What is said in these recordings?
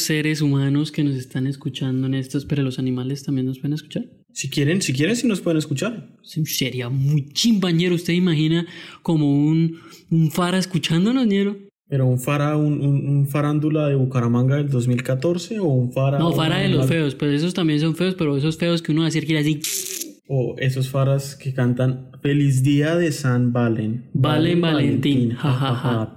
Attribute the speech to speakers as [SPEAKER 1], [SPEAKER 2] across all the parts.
[SPEAKER 1] los seres humanos que nos están escuchando en estos, pero los animales también nos pueden escuchar.
[SPEAKER 2] Si quieren, si quieren, sí nos pueden escuchar.
[SPEAKER 1] Sí, Sería muy chimbañero. ¿Usted imagina como un, un fara escuchándonos, ñero?
[SPEAKER 2] Pero un fara, un, un- un farándula de Bucaramanga del 2014 o un fara...
[SPEAKER 1] No, fara de los feos. Pues esos también son feos, pero esos feos que uno va a decir que así.
[SPEAKER 2] O esos faras que cantan Feliz Día de San Valen.
[SPEAKER 1] Valen Valentín, ja, ja, ja.
[SPEAKER 2] ja,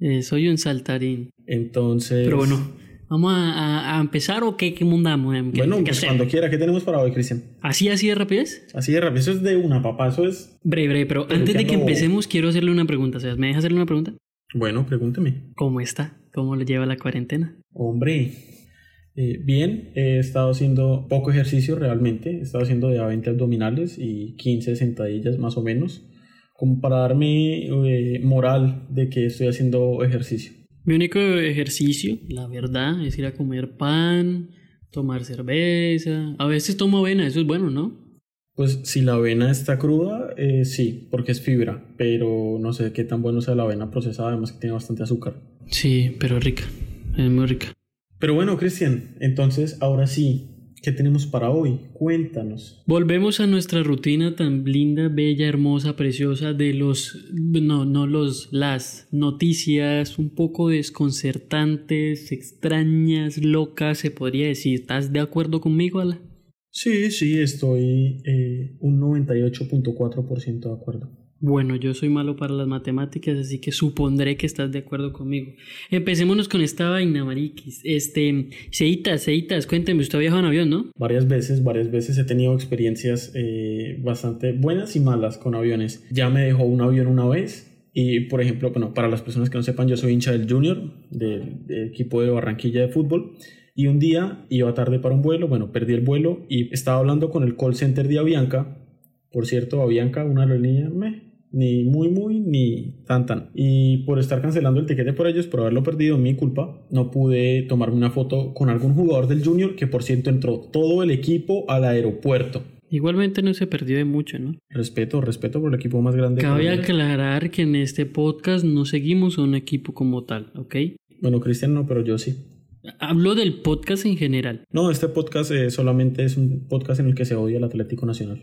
[SPEAKER 1] eh, soy un saltarín.
[SPEAKER 2] Entonces...
[SPEAKER 1] Pero bueno, ¿vamos a, a- empezar o qué, qué mundamos? em? ¿Qué-
[SPEAKER 2] Bueno,
[SPEAKER 1] qué
[SPEAKER 2] pues cuando quiera, ¿qué tenemos para hoy, Cristian?
[SPEAKER 1] ¿Así, así de rapidez?
[SPEAKER 2] Así de rápido, eso es de una, papá, eso es...
[SPEAKER 1] Breve, breve, pero antes de que empecemos, quiero hacerle una pregunta. Sebas, ¿me deja hacerle una pregunta?
[SPEAKER 2] Bueno, pregúnteme.
[SPEAKER 1] ¿Cómo está? ¿Cómo le lleva la cuarentena?
[SPEAKER 2] Hombre, eh, bien, he estado haciendo poco ejercicio realmente, he estado haciendo de a 20 abdominales y 15 sentadillas más o menos, como para darme eh, moral de que estoy haciendo ejercicio.
[SPEAKER 1] Mi único ejercicio, la verdad, es ir a comer pan, tomar cerveza. A veces tomo avena, eso es bueno, ¿no?
[SPEAKER 2] Pues si la avena está cruda, eh, sí, porque es fibra, pero no sé qué tan bueno sea la avena procesada, además que tiene bastante azúcar.
[SPEAKER 1] Sí, pero rica. Es muy rica.
[SPEAKER 2] Pero bueno, Cristian, entonces ahora sí, ¿qué tenemos para hoy? Cuéntanos.
[SPEAKER 1] Volvemos a nuestra rutina tan linda, bella, hermosa, preciosa de los, no, no los, las noticias un poco desconcertantes, extrañas, locas, se podría decir. ¿Estás de acuerdo conmigo, Ala?
[SPEAKER 2] Sí, sí, estoy eh, un 98.4% de acuerdo.
[SPEAKER 1] Bueno, yo soy malo para las matemáticas, así que supondré que estás de acuerdo conmigo. Empecémonos con esta vaina, mariquis. Este, Seitas, Seitas, cuénteme, usted ha viajado en avión, ¿no?
[SPEAKER 2] Varias veces, varias veces he tenido experiencias eh, bastante buenas y malas con aviones. Ya me dejó un avión una vez y, por ejemplo, bueno, para las personas que no sepan, yo soy hincha del Junior, del, del equipo de Barranquilla de fútbol. Y un día iba tarde para un vuelo, bueno, perdí el vuelo y estaba hablando con el call center de Avianca. Por cierto, Avianca, una aerolínea, me, ni muy, muy, ni tan, tan. Y por estar cancelando el tiquete por ellos, por haberlo perdido, mi culpa, no pude tomarme una foto con algún jugador del Junior que, por cierto, entró todo el equipo al aeropuerto.
[SPEAKER 1] Igualmente no se perdió de mucho, ¿no?
[SPEAKER 2] Respeto, respeto por el equipo más grande. de
[SPEAKER 1] Cabe aclarar que en este podcast no seguimos a un equipo como tal, ¿ok?
[SPEAKER 2] Bueno, Cristian no, pero yo sí.
[SPEAKER 1] Hablo del podcast en general.
[SPEAKER 2] No, este podcast eh, solamente es un podcast en el que se odia el Atlético Nacional.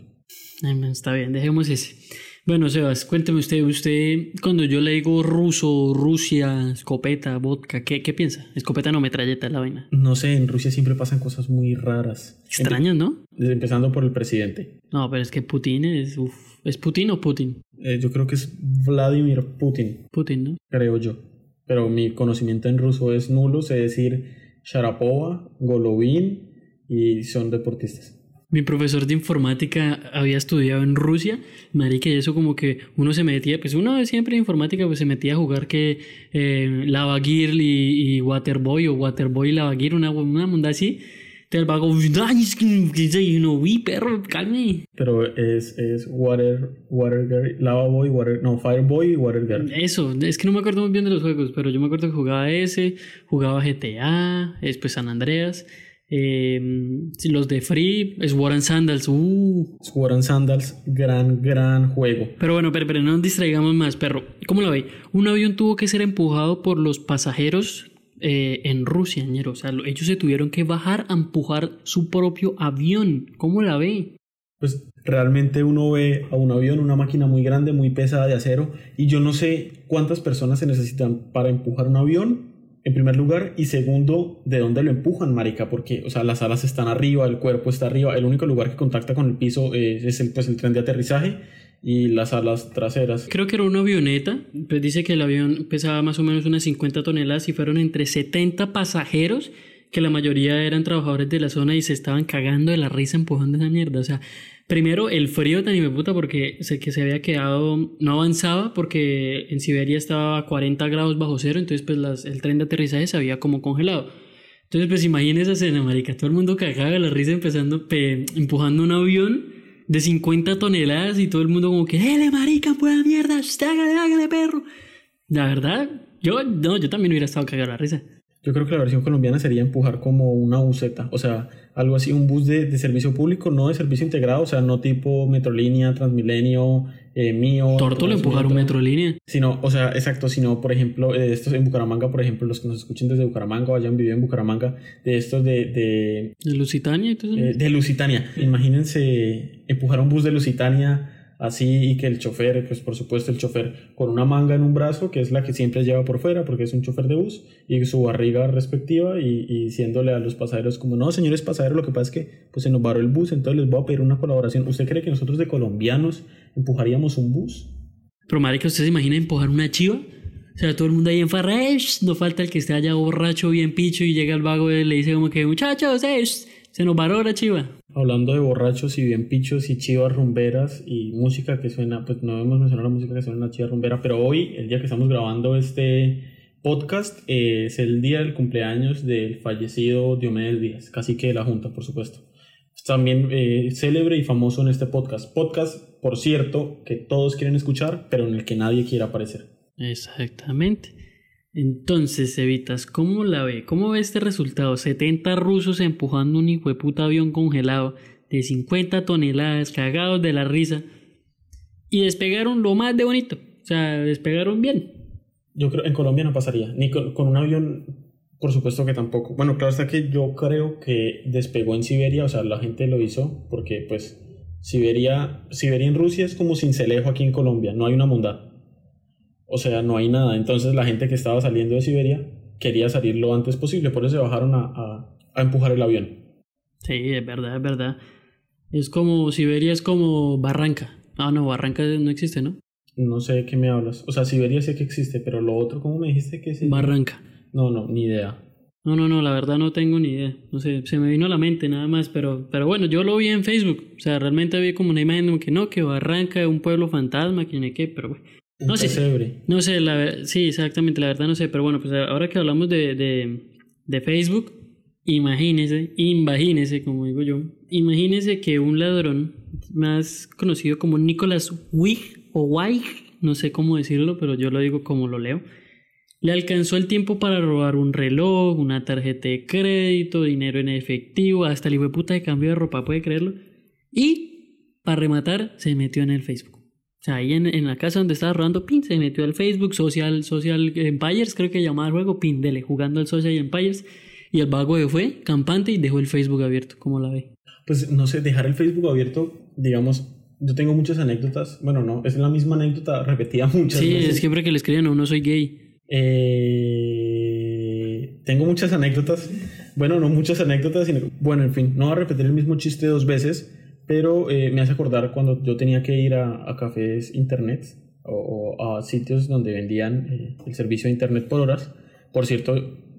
[SPEAKER 1] Está bien, dejemos ese. Bueno, Sebas, cuénteme usted, usted, cuando yo le digo ruso, Rusia, escopeta, vodka, ¿qué, qué piensa? Escopeta no, metralleta, la vaina.
[SPEAKER 2] No sé, en Rusia siempre pasan cosas muy raras.
[SPEAKER 1] Extrañas, ¿no?
[SPEAKER 2] Empe- empezando por el presidente.
[SPEAKER 1] No, pero es que Putin es, uf, ¿es Putin o Putin?
[SPEAKER 2] Eh, yo creo que es Vladimir Putin,
[SPEAKER 1] Putin, ¿no?
[SPEAKER 2] creo yo. Pero mi conocimiento en ruso es nulo, sé decir Sharapova, Golovin y son deportistas.
[SPEAKER 1] Mi profesor de informática había estudiado en Rusia, marica, y eso como que uno se metía, pues uno siempre en informática pues se metía a jugar que eh, Lava Gear y, y Waterboy o Waterboy y Lava Gear, una, una munda así. Entonces el vago, ay, es que- que- y uno, uy, perro, calme.
[SPEAKER 2] Pero es, es Water, Water Girl, Lava Boy, Water, no, Fire Boy y Water Girl.
[SPEAKER 1] Eso, es que no me acuerdo muy bien de los juegos, pero yo me acuerdo que jugaba ese, jugaba GTA, después San Andreas, eh, los de Free, Sword and Sandals, uh,
[SPEAKER 2] Sword and Sandals, gran, gran juego.
[SPEAKER 1] Pero bueno, pero, pero no nos distraigamos más, perro. ¿Cómo lo ve? Un avión tuvo que ser empujado por los pasajeros eh, en Rusia, ñero. O sea, lo- ellos se tuvieron que bajar a empujar su propio avión. ¿Cómo la ve?
[SPEAKER 2] Pues realmente uno ve a un avión, una máquina muy grande, muy pesada de acero, y yo no sé cuántas personas se necesitan para empujar un avión, en primer lugar, y segundo, de dónde lo empujan, marica, porque, o sea, las alas están arriba, el cuerpo está arriba, el único lugar que contacta con el piso eh, es el, pues, el tren de aterrizaje y las alas traseras.
[SPEAKER 1] Creo que era una avioneta. Pues dice que el avión pesaba más o menos unas 50 toneladas y fueron entre 70 pasajeros, que la mayoría eran trabajadores de la zona y se estaban cagando de la risa empujando esa mierda. O sea, primero el frío tan puta porque sé que se había quedado, no avanzaba porque en Siberia estaba a 40 grados bajo cero, entonces pues las- el tren de aterrizaje se había como congelado. Entonces pues imagínense esa escena, marica, todo el mundo cagaba de la risa empezando, pe- empujando un avión de 50 toneladas y todo el mundo como que, ¡Dele, marica, pues mierda! ¡Usted hágale, hágale, perro! La verdad, yo, no, yo también hubiera estado cagado la risa.
[SPEAKER 2] Yo creo que la versión colombiana sería empujar como una buseta, o sea, algo así, un bus de, de servicio público, no de servicio integrado, o sea, no tipo Metrolínea, Transmilenio, eh, mío.
[SPEAKER 1] Torto lo empujaron metro línea.
[SPEAKER 2] Sino, o sea, exacto, sino, por ejemplo, de estos en Bucaramanga, por ejemplo, los que nos escuchen desde Bucaramanga o hayan vivido en Bucaramanga, de estos de... De,
[SPEAKER 1] ¿De Lusitania y todo eso?
[SPEAKER 2] eh, de Lusitania. Imagínense empujar un bus de Lusitania así y que el chofer, pues por supuesto el chofer con una manga en un brazo, que es la que siempre lleva por fuera porque es un chofer de bus, y su barriga respectiva y, y diciéndole a los pasajeros como, no, señores pasajeros, lo que pasa es que pues se nos varó el bus, entonces les voy a pedir una colaboración. ¿Usted cree que nosotros de colombianos empujaríamos un bus?
[SPEAKER 1] Pero marica, ¿usted se imagina empujar una chiva? O sea, todo el mundo ahí en no falta el que esté allá borracho, bien picho, y llega el vago y le dice como que, muchachos, eh, se nos varó la chiva.
[SPEAKER 2] Hablando de borrachos y bien pichos y chivas rumberas y música que suena, pues no hemos mencionado la música que suena en la chiva rumbera, pero hoy, el día que estamos grabando este podcast, eh, es el día del cumpleaños del fallecido Diomedes Díaz, casi que de la Junta, por supuesto. Es También eh, célebre y famoso en este podcast. Podcast, por cierto, que todos quieren escuchar, pero en el que nadie quiere aparecer.
[SPEAKER 1] Exactamente. Entonces, Evitas, ¿cómo la ve? ¿Cómo ve este resultado? 70 rusos empujando un hijo de puta avión congelado de 50 toneladas, cagados de la risa, y despegaron lo más de bonito. O sea, despegaron bien.
[SPEAKER 2] Yo creo en Colombia no pasaría, ni con, un avión, por supuesto que tampoco. Bueno, claro está que yo creo que despegó en Siberia, o sea, la gente lo hizo porque pues Siberia, Siberia en Rusia es como Cincelejo aquí en Colombia, no hay una bondad. O sea, no hay nada. Entonces la gente que estaba saliendo de Siberia quería salir lo antes posible, por eso se bajaron a, a- a empujar el avión.
[SPEAKER 1] Sí, es verdad, es verdad. Es como, Siberia es como Barranca. Ah, no, Barranca no existe, ¿no?
[SPEAKER 2] No sé de qué me hablas. O sea, Siberia sé que existe, pero lo otro, ¿cómo me dijiste que es?
[SPEAKER 1] Barranca.
[SPEAKER 2] No, no, ni idea.
[SPEAKER 1] No, no, no, la verdad no tengo ni idea. No sé, se me vino a la mente nada más, pero, pero bueno, yo lo vi en Facebook. O sea, realmente vi como una imagen como que no, que Barranca es un pueblo fantasma, que no qué, pero bueno. No sé. No sé, la sí, exactamente, la verdad no sé, pero bueno, pues ahora que hablamos de, de, de Facebook, imagínese, imagínese, como digo yo, imagínese que un ladrón más conocido como Nicholas Wig o Weig, no sé cómo decirlo, pero yo lo digo como lo leo, le alcanzó el tiempo para robar un reloj, una tarjeta de crédito, dinero en efectivo, hasta el hijo de puta de cambio de ropa, puede creerlo, y para rematar se metió en el Facebook. Sea, ahí en, en la casa donde estaba robando, pin, se metió al Facebook, Social, Social Empires, creo que llamaba el juego, pin, dele, jugando al Social Empires. Y el vago se fue, campante, y dejó el Facebook abierto, como la ve.
[SPEAKER 2] Pues no sé, dejar el Facebook abierto, digamos, yo tengo muchas anécdotas. Bueno, no, es la misma anécdota repetida muchas
[SPEAKER 1] Sí,
[SPEAKER 2] veces.
[SPEAKER 1] es siempre que le escriben, no, no soy gay.
[SPEAKER 2] Eh, tengo muchas anécdotas. Bueno, no muchas anécdotas, sino. Bueno, en fin, no voy a repetir el mismo chiste dos veces, pero eh, me hace acordar cuando yo tenía que ir a, a cafés internet o, o a sitios donde vendían eh, el servicio de internet por horas. Por cierto,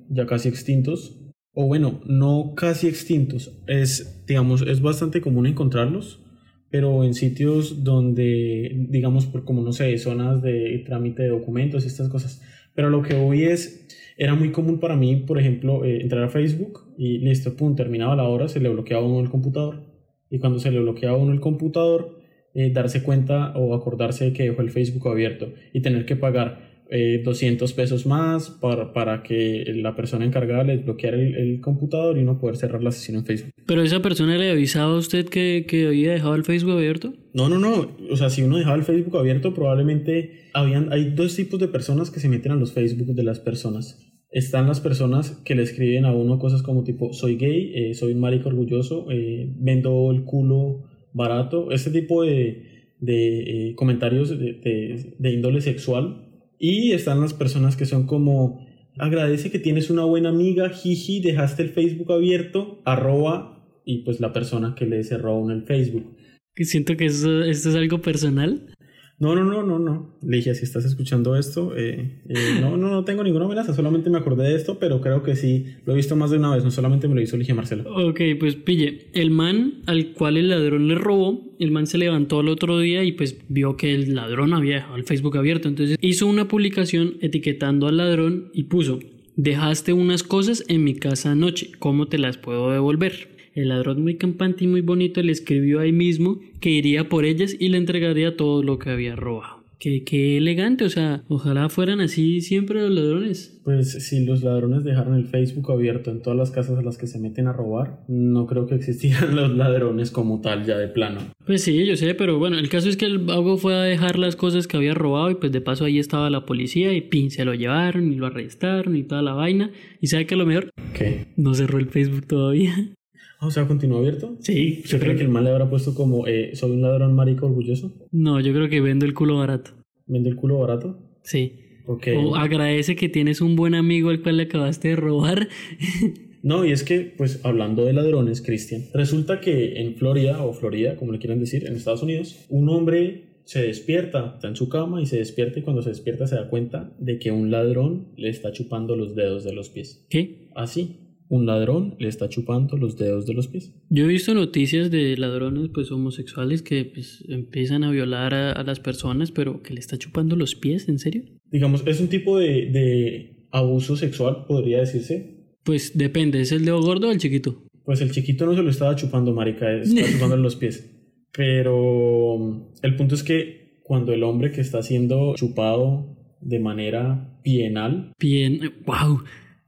[SPEAKER 2] ya casi extintos. O bueno, no casi extintos. Es, digamos, es bastante común encontrarlos pero en sitios donde, digamos, por como no sé, zonas de trámite de documentos y estas cosas. Pero lo que hoy es, era muy común para mí, por ejemplo, eh, entrar a Facebook y listo, pum, terminaba la hora, se le bloqueaba uno el computador. Y cuando se le bloqueaba a uno el computador, eh, darse cuenta o acordarse de que dejó el Facebook abierto y tener que pagar eh, 200 pesos más para, para que la persona encargada le desbloqueara el, el computador y uno poder cerrar la sesión en Facebook.
[SPEAKER 1] Pero esa persona le avisaba a usted que, que había dejado el Facebook abierto.
[SPEAKER 2] No, no, no. O sea, si uno dejaba el Facebook abierto, probablemente habían, hay dos tipos de personas que se meten a los Facebook de las personas. Están las personas que le escriben a uno cosas como tipo, soy gay, eh, soy un marico orgulloso, eh, vendo el culo barato, este tipo de, de eh, comentarios de, de, de índole sexual. Y están las personas que son como, agradece que tienes una buena amiga, jiji, dejaste el Facebook abierto, arroba, y pues la persona que le cerró uno el Facebook.
[SPEAKER 1] Siento que eso, esto es algo personal.
[SPEAKER 2] No, no, no, no, no. Le dije, si estás escuchando esto, eh, eh, no, no, no tengo ninguna amenaza, solamente me acordé de esto, pero creo que sí, lo he visto más de una vez, no solamente me lo hizo, le dije Marcelo.
[SPEAKER 1] Ok, pues pille, el man al cual el ladrón le robó, el man se levantó el otro día y pues vio que el ladrón había dejado el Facebook abierto, entonces hizo una publicación etiquetando al ladrón y puso, dejaste unas cosas en mi casa anoche, ¿cómo te las puedo devolver? El ladrón muy campante y muy bonito le escribió ahí mismo que iría por ellas y le entregaría todo lo que había robado. Qué, qué elegante, o sea, ojalá fueran así siempre los ladrones.
[SPEAKER 2] Pues si los ladrones dejaran el Facebook abierto en todas las casas a las que se meten a robar, no creo que existieran los ladrones como tal ya de plano.
[SPEAKER 1] Pues sí, yo sé, pero bueno, el caso es que el vago fue a dejar las cosas que había robado y pues de paso ahí estaba la policía y pin, se lo llevaron y lo arrestaron y toda la vaina. ¿Y sabe qué es lo mejor?
[SPEAKER 2] ¿Qué?
[SPEAKER 1] No cerró el Facebook todavía.
[SPEAKER 2] O sea, ¿continúa abierto?
[SPEAKER 1] Sí,
[SPEAKER 2] ¿Usted cree que el mal le habrá puesto como eh, soy un ladrón marico orgulloso?
[SPEAKER 1] No, yo creo que vendo el culo barato.
[SPEAKER 2] ¿Vende el culo barato?
[SPEAKER 1] Sí.
[SPEAKER 2] Ok.
[SPEAKER 1] O agradece que tienes un buen amigo al cual le acabaste de robar.
[SPEAKER 2] No, y es que, pues hablando de ladrones, Cristian, resulta que en Florida, o Florida, como le quieran decir, en Estados Unidos, un hombre se despierta, está en su cama y se despierta y cuando se despierta se da cuenta de que un ladrón le está chupando los dedos de los pies.
[SPEAKER 1] ¿Qué?
[SPEAKER 2] Así, un ladrón le está chupando los dedos de los pies.
[SPEAKER 1] Yo he visto noticias de ladrones pues homosexuales que pues empiezan a violar a, a las personas, pero que le está chupando los pies, ¿en serio?
[SPEAKER 2] Digamos, es un tipo de, de abuso sexual, podría decirse.
[SPEAKER 1] Pues depende, ¿es el dedo gordo o el chiquito?
[SPEAKER 2] Pues el chiquito no se lo estaba chupando, marica, estaba chupando los pies. Pero el punto es que cuando el hombre que está siendo chupado de manera bienal,
[SPEAKER 1] Bien, wow,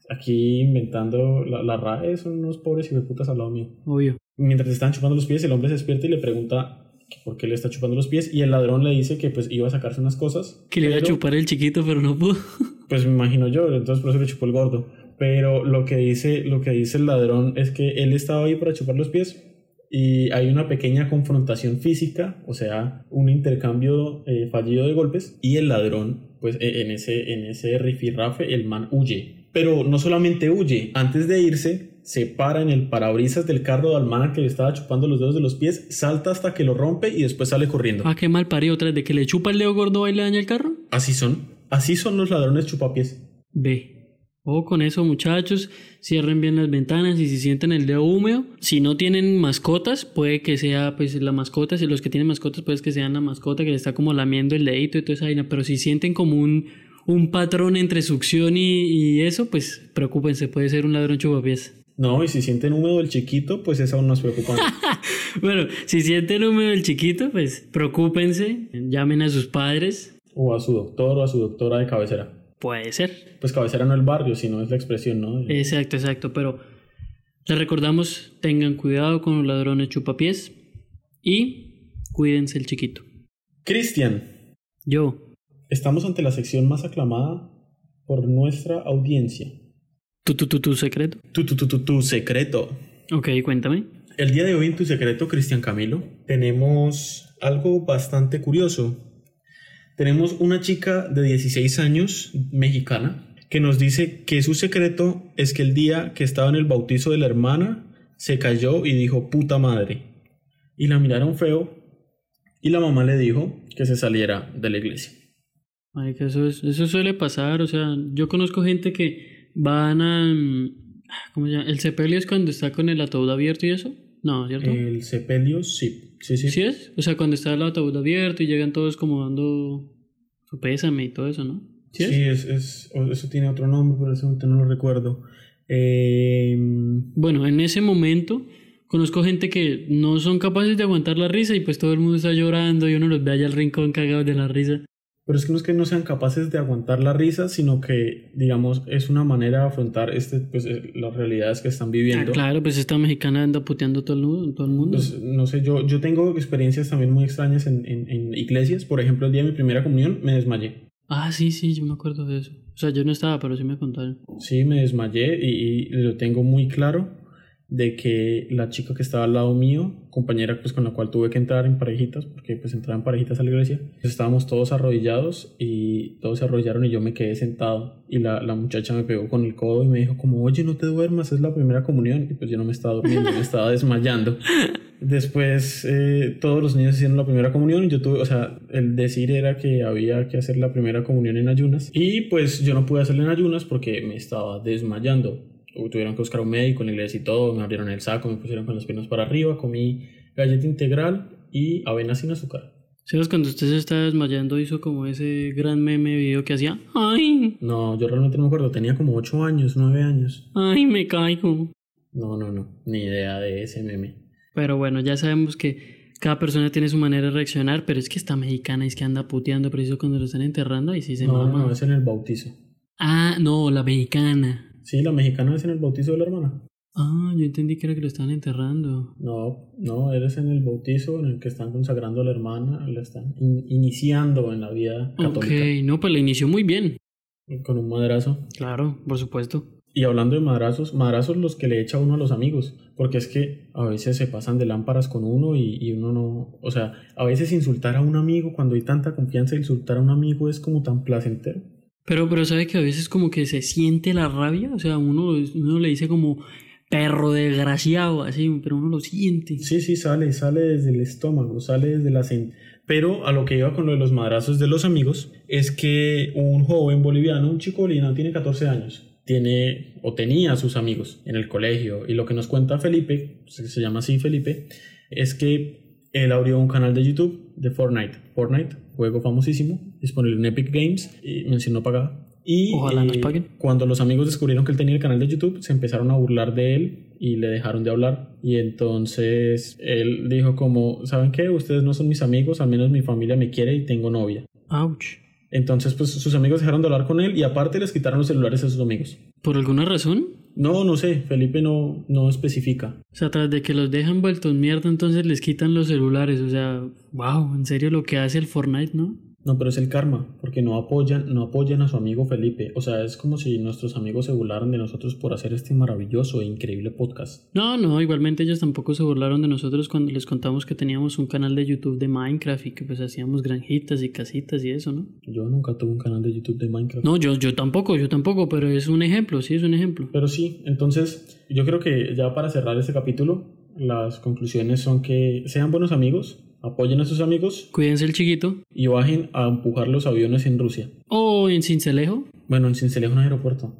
[SPEAKER 2] aquí inventando la, la RAE, son unos pobres putas al lado mío.
[SPEAKER 1] obvio.
[SPEAKER 2] Mientras le están chupando los pies, el hombre se despierta y le pregunta que por qué le está chupando los pies y el ladrón le dice que pues iba a sacarse unas cosas.
[SPEAKER 1] Que le iba a chupar el chiquito, pero no pudo.
[SPEAKER 2] Pues me imagino yo, entonces por eso le chupó el gordo. Pero lo que dice, lo que dice el ladrón es que él estaba ahí para chupar los pies y hay una pequeña confrontación física, o sea, un intercambio eh, fallido de golpes y el ladrón, pues eh, en ese, en ese rifirrafe, el man huye. Pero no solamente huye, antes de irse, se para en el parabrisas del carro de Almana que le estaba chupando los dedos de los pies, salta hasta que lo rompe y después sale corriendo.
[SPEAKER 1] Ah, qué mal parido, tras de que le chupa el dedo gordo y le daña el carro.
[SPEAKER 2] Así son, así son los ladrones chupapiés.
[SPEAKER 1] Ve. O con eso, muchachos, cierren bien las ventanas y si sienten el dedo húmedo, si no tienen mascotas, puede que sea pues la mascota, si los que tienen mascotas, puede que sean la mascota que le está como lamiendo el dedito y toda esa vaina, pero si sienten como un, un patrón entre succión y, y eso, pues preocúpense, puede ser un ladrón chupapiés.
[SPEAKER 2] No, y si sienten húmedo el chiquito, pues es aún más preocupante.
[SPEAKER 1] Bueno, si sienten húmedo el chiquito, pues preocúpense, llamen a sus padres,
[SPEAKER 2] o a su doctor o a su doctora de cabecera.
[SPEAKER 1] puede ser.
[SPEAKER 2] Pues cabecera no el barrio, sino es la expresión, ¿no?
[SPEAKER 1] Exacto, exacto, pero les recordamos, tengan cuidado con los ladrones chupapiés y cuídense el chiquito.
[SPEAKER 2] Cristian,
[SPEAKER 1] Yo,
[SPEAKER 2] estamos ante la sección más aclamada por nuestra audiencia.
[SPEAKER 1] tu, tu, tu, tu secreto.
[SPEAKER 2] Tu, tu, tu, tu, tu secreto.
[SPEAKER 1] Ok, cuéntame.
[SPEAKER 2] El día de hoy en tu secreto, Cristian Camilo, tenemos algo bastante curioso. Tenemos una chica de 16 años, mexicana, que nos dice que su secreto es que el día que estaba en el bautizo de la hermana, se cayó y dijo puta madre. Y la miraron feo y la mamá le dijo que se saliera de la iglesia.
[SPEAKER 1] Marica, eso, es- eso suele pasar, o sea, yo conozco gente que van a... mm, ¿Cómo se llama? ¿El sepelio es cuando está con el ataúd abierto y eso? No, ¿cierto?
[SPEAKER 2] El sepelio, sí. Sí, sí.
[SPEAKER 1] ¿Sí es? O sea, cuando está el ataúd abierto y llegan todos como dando su pésame y todo eso, ¿no? ¿Sí
[SPEAKER 2] Sí,
[SPEAKER 1] es?
[SPEAKER 2] es, eso tiene otro nombre, pero ese momento no lo recuerdo. Eh,
[SPEAKER 1] Bueno, en ese momento conozco gente que no son capaces de aguantar la risa y pues todo el mundo está llorando y uno los ve allá al rincón cagados de la risa.
[SPEAKER 2] Pero es que no es que no sean capaces de aguantar la risa, sino que, digamos, es una manera de afrontar este, pues, eh, las realidades que están
[SPEAKER 1] Ah,
[SPEAKER 2] viviendo.
[SPEAKER 1] claro, pues esta mexicana anda puteando todo el mundo. Todo el mundo.
[SPEAKER 2] Pues, no sé, yo, yo tengo experiencias también muy extrañas en, en- en iglesias. Por ejemplo, el día de mi primera comunión me desmayé.
[SPEAKER 1] Ah, sí, sí, yo me acuerdo de eso. O sea, yo no estaba, pero sí me contaron.
[SPEAKER 2] Sí, me desmayé y, y lo tengo muy claro de que la chica que estaba al lado mío, compañera pues con la cual tuve que entrar en parejitas, porque pues entraba en parejitas a la iglesia, pues, estábamos todos arrodillados y todos se arrodillaron y yo me quedé sentado y la, la muchacha me pegó con el codo y me dijo como, oye, no te duermas, es la primera comunión y pues yo no me estaba durmiendo, me estaba desmayando. Después eh, todos los niños hicieron la primera comunión y yo tuve, o sea, el decir era que había que hacer la primera comunión en ayunas y pues yo no pude hacerla en ayunas porque me estaba desmayando. Tuvieron que buscar un médico en la iglesia y todo, me abrieron el saco, me pusieron con las piernas para arriba, comí galleta integral y avena sin azúcar.
[SPEAKER 1] ¿Sabes cuando usted se estaba desmayando hizo como ese gran meme video que hacía? ¡Ay!
[SPEAKER 2] No, yo realmente no me acuerdo, tenía como 8 años, 9 años.
[SPEAKER 1] ¡Ay, me caigo!
[SPEAKER 2] No, no, no, ni idea de ese meme.
[SPEAKER 1] Pero bueno, ya sabemos que cada persona tiene su manera de reaccionar, pero es que esta mexicana es que anda puteando preciso cuando lo están enterrando y sí se
[SPEAKER 2] No,
[SPEAKER 1] mama.
[SPEAKER 2] no, es en el bautizo.
[SPEAKER 1] Ah, no, la mexicana.
[SPEAKER 2] Sí, la mexicana es en el bautizo de la hermana.
[SPEAKER 1] Ah, yo entendí que era que lo estaban enterrando.
[SPEAKER 2] No, no, eres en el bautizo en el que están consagrando a la hermana, la están in- iniciando en la vida católica
[SPEAKER 1] Ok, no, pues la inició muy bien.
[SPEAKER 2] con un madrazo.
[SPEAKER 1] Claro, por supuesto.
[SPEAKER 2] Y hablando de madrazos, madrazos los que le echa uno a los amigos, porque es que a veces se pasan de lámparas con uno y, y uno no, o sea, a veces insultar a un amigo cuando hay tanta confianza, insultar a un amigo es como tan placentero.
[SPEAKER 1] Pero, pero sabe que a veces como que se siente la rabia, o sea, uno, uno le dice como perro desgraciado, así, pero uno lo siente.
[SPEAKER 2] Sí, sí, sale, sale desde el estómago, sale desde la... Pero a lo que iba con lo de los madrazos de los amigos es que un joven boliviano, un chico boliviano, tiene 14 años, tiene o tenía sus amigos en el colegio. Y lo que nos cuenta Felipe, se llama así Felipe, es que él abrió un canal de YouTube de Fortnite. Fortnite, juego famosísimo, disponible en Epic Games y mención no pagada. Y
[SPEAKER 1] Ojalá nos
[SPEAKER 2] eh,
[SPEAKER 1] paguen.
[SPEAKER 2] cuando los amigos descubrieron que él tenía el canal de YouTube, se empezaron a burlar de él y le dejaron de hablar. Y entonces él dijo como, ¿saben qué? Ustedes no son mis amigos, al menos mi familia me quiere y tengo novia.
[SPEAKER 1] Ouch.
[SPEAKER 2] Entonces pues sus amigos dejaron de hablar con él y aparte les quitaron los celulares a sus amigos.
[SPEAKER 1] ¿Por alguna razón?
[SPEAKER 2] No, no sé, Felipe no, no especifica.
[SPEAKER 1] O sea, tras de que los dejan vueltos mierda, entonces les quitan los celulares. O sea, wow, en serio lo que hace el Fortnite, ¿no?
[SPEAKER 2] No, pero es el karma, porque no apoyan, no apoyan a su amigo Felipe. O sea, es como si nuestros amigos se burlaran de nosotros por hacer este maravilloso e increíble podcast.
[SPEAKER 1] No, no, igualmente ellos tampoco se burlaron de nosotros cuando les contamos que teníamos un canal de YouTube de Minecraft y que pues hacíamos granjitas y casitas y eso, ¿no?
[SPEAKER 2] Yo nunca tuve un canal de YouTube de Minecraft.
[SPEAKER 1] No, yo, yo tampoco, yo tampoco, pero es un ejemplo, sí, es un ejemplo.
[SPEAKER 2] Pero sí, entonces yo creo que ya para cerrar este capítulo, las conclusiones son que sean buenos amigos, apoyen a sus amigos
[SPEAKER 1] Cuídense el chiquito.
[SPEAKER 2] y bajen a empujar los aviones en Rusia.
[SPEAKER 1] O en Cincelejo,
[SPEAKER 2] Bueno, en Cincelejo un aeropuerto.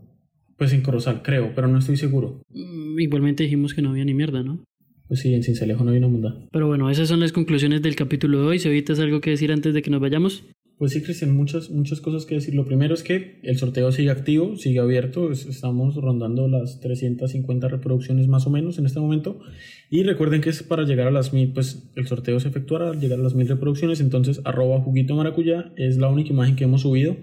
[SPEAKER 2] Pues en Corozal, creo, pero no estoy seguro.
[SPEAKER 1] mm, igualmente dijimos que no había ni mierda, ¿no?
[SPEAKER 2] Pues sí, en Cincelejo no hay una munda.
[SPEAKER 1] Pero bueno, esas son las conclusiones del capítulo de hoy. Si ahorita es algo que decir antes de que nos vayamos.
[SPEAKER 2] Pues sí, Cristian, muchas, muchas cosas que decir. Lo primero es que el sorteo sigue activo, sigue abierto. Es- Estamos rondando las 350 reproducciones más o menos en este momento. Y recuerden que es para llegar a las mil, pues el sorteo se efectuará al llegar a las mil reproducciones. Entonces, arroba juguito maracuyá es la única imagen que hemos subido.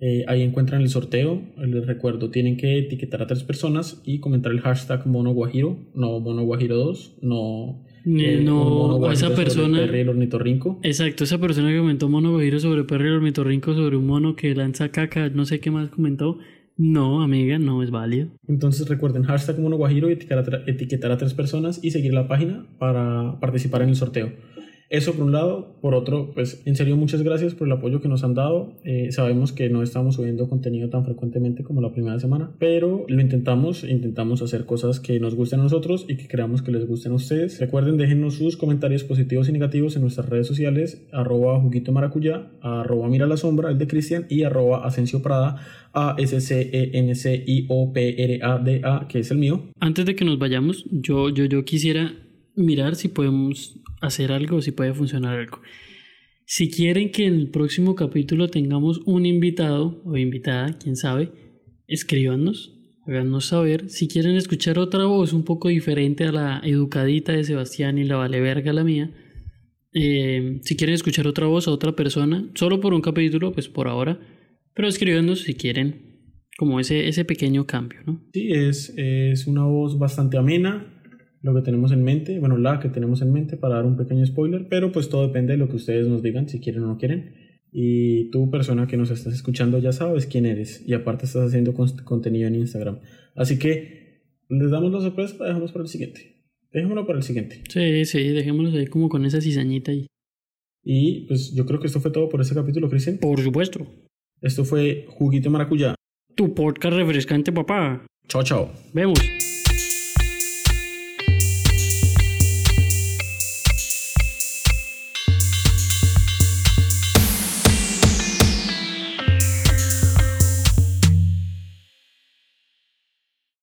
[SPEAKER 2] Eh, ahí encuentran el sorteo. Les recuerdo, tienen que etiquetar a tres personas y comentar el hashtag mono guajiro, no mono guajiro 2, no.
[SPEAKER 1] Eh, no, esa persona.
[SPEAKER 2] Perry el ornitorrinco.
[SPEAKER 1] Exacto, esa persona que comentó mono guajiro sobre perro y el ornitorrinco sobre un mono que lanza caca, no sé qué más comentó. No, amiga, no es válido.
[SPEAKER 2] Entonces recuerden hashtag Mono Guajiro y etiquetar a, etiquetar a tres personas y seguir la página para participar en el sorteo. Eso por un lado. Por otro, pues en serio muchas gracias por el apoyo que nos han dado. Eh, sabemos que no estamos subiendo contenido tan frecuentemente como la primera semana, pero lo intentamos. Intentamos hacer cosas que nos gusten a nosotros y que creamos que les gusten a ustedes. Recuerden, déjennos sus comentarios positivos y negativos en nuestras redes sociales, arroba juguito maracuyá, arroba mira la sombra, el de Cristian, y arroba Asensio Prada, A S C E N C I O P R A D A, que es el mío.
[SPEAKER 1] Antes de que nos vayamos, yo, yo, yo quisiera mirar si podemos hacer algo, si puede funcionar algo. Si quieren que en el próximo capítulo tengamos un invitado o invitada, quién sabe, escríbanos, háganos saber. Si quieren escuchar otra voz un poco diferente a la educadita de Sebastián y la vale verga la mía, eh, si quieren escuchar otra voz a otra persona, solo por un capítulo, pues por ahora, pero escríbanos si quieren como ese, ese pequeño cambio.
[SPEAKER 2] Sí, es, es una voz bastante amena, lo que tenemos en mente, bueno, la que tenemos en mente para dar un pequeño spoiler, pero pues todo depende de lo que ustedes nos digan, si quieren o no quieren. Y tú, persona que nos estás escuchando, ya sabes quién eres y aparte estás haciendo con- contenido en Instagram. Así que les damos la sorpresa, la dejamos para el siguiente. Dejémoslo para el siguiente.
[SPEAKER 1] Sí, sí, dejémoslos ahí como con esa cizañita ahí.
[SPEAKER 2] Y pues yo creo que esto fue todo por este capítulo, Cristian.
[SPEAKER 1] Por supuesto.
[SPEAKER 2] Esto fue Juguito Maracuyá.
[SPEAKER 1] Tu podcast refrescante, papá.
[SPEAKER 2] Chao, chao.
[SPEAKER 1] Vemos.